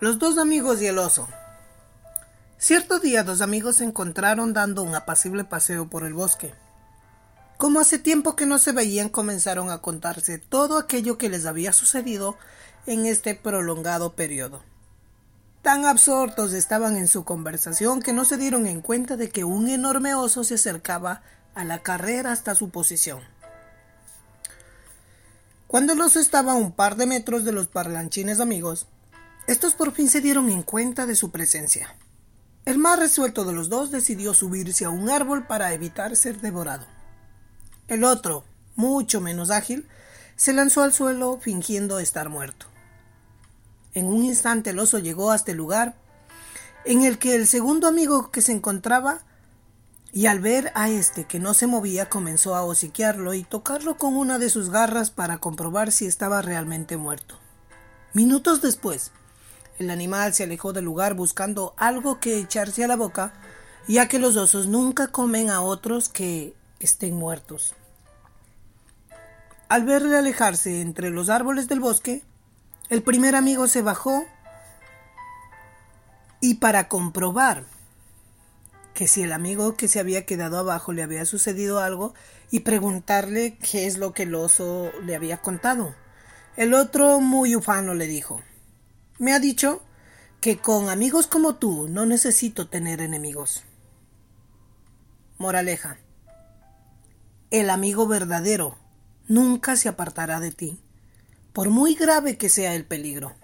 Los dos amigos y el oso. Cierto día dos amigos se encontraron dando un apacible paseo por el bosque. Como hace tiempo que no se veían, comenzaron a contarse todo aquello que les había sucedido en este prolongado periodo. Tan absortos estaban en su conversación que no se dieron en cuenta de que un enorme oso se acercaba a la carrera hasta su posición. Cuando el oso estaba a un par de metros de los parlanchines amigos, estos por fin se dieron en cuenta de su presencia. El más resuelto de los dos decidió subirse a un árbol para evitar ser devorado. El otro, mucho menos ágil, se lanzó al suelo fingiendo estar muerto. En un instante el oso llegó hasta el lugar en el que el segundo amigo que se encontraba y al ver a este que no se movía comenzó a hociquearlo y tocarlo con una de sus garras para comprobar si estaba realmente muerto. Minutos después, el animal se alejó del lugar buscando algo que echarse a la boca, ya que los osos nunca comen a otros que estén muertos. Al verle alejarse entre los árboles del bosque, el primer amigo se bajó y para comprobar que si el amigo que se había quedado abajo le había sucedido algo y preguntarle qué es lo que el oso le había contado. El otro muy ufano le dijo me ha dicho que con amigos como tú no necesito tener enemigos. Moraleja. El amigo verdadero nunca se apartará de ti, por muy grave que sea el peligro.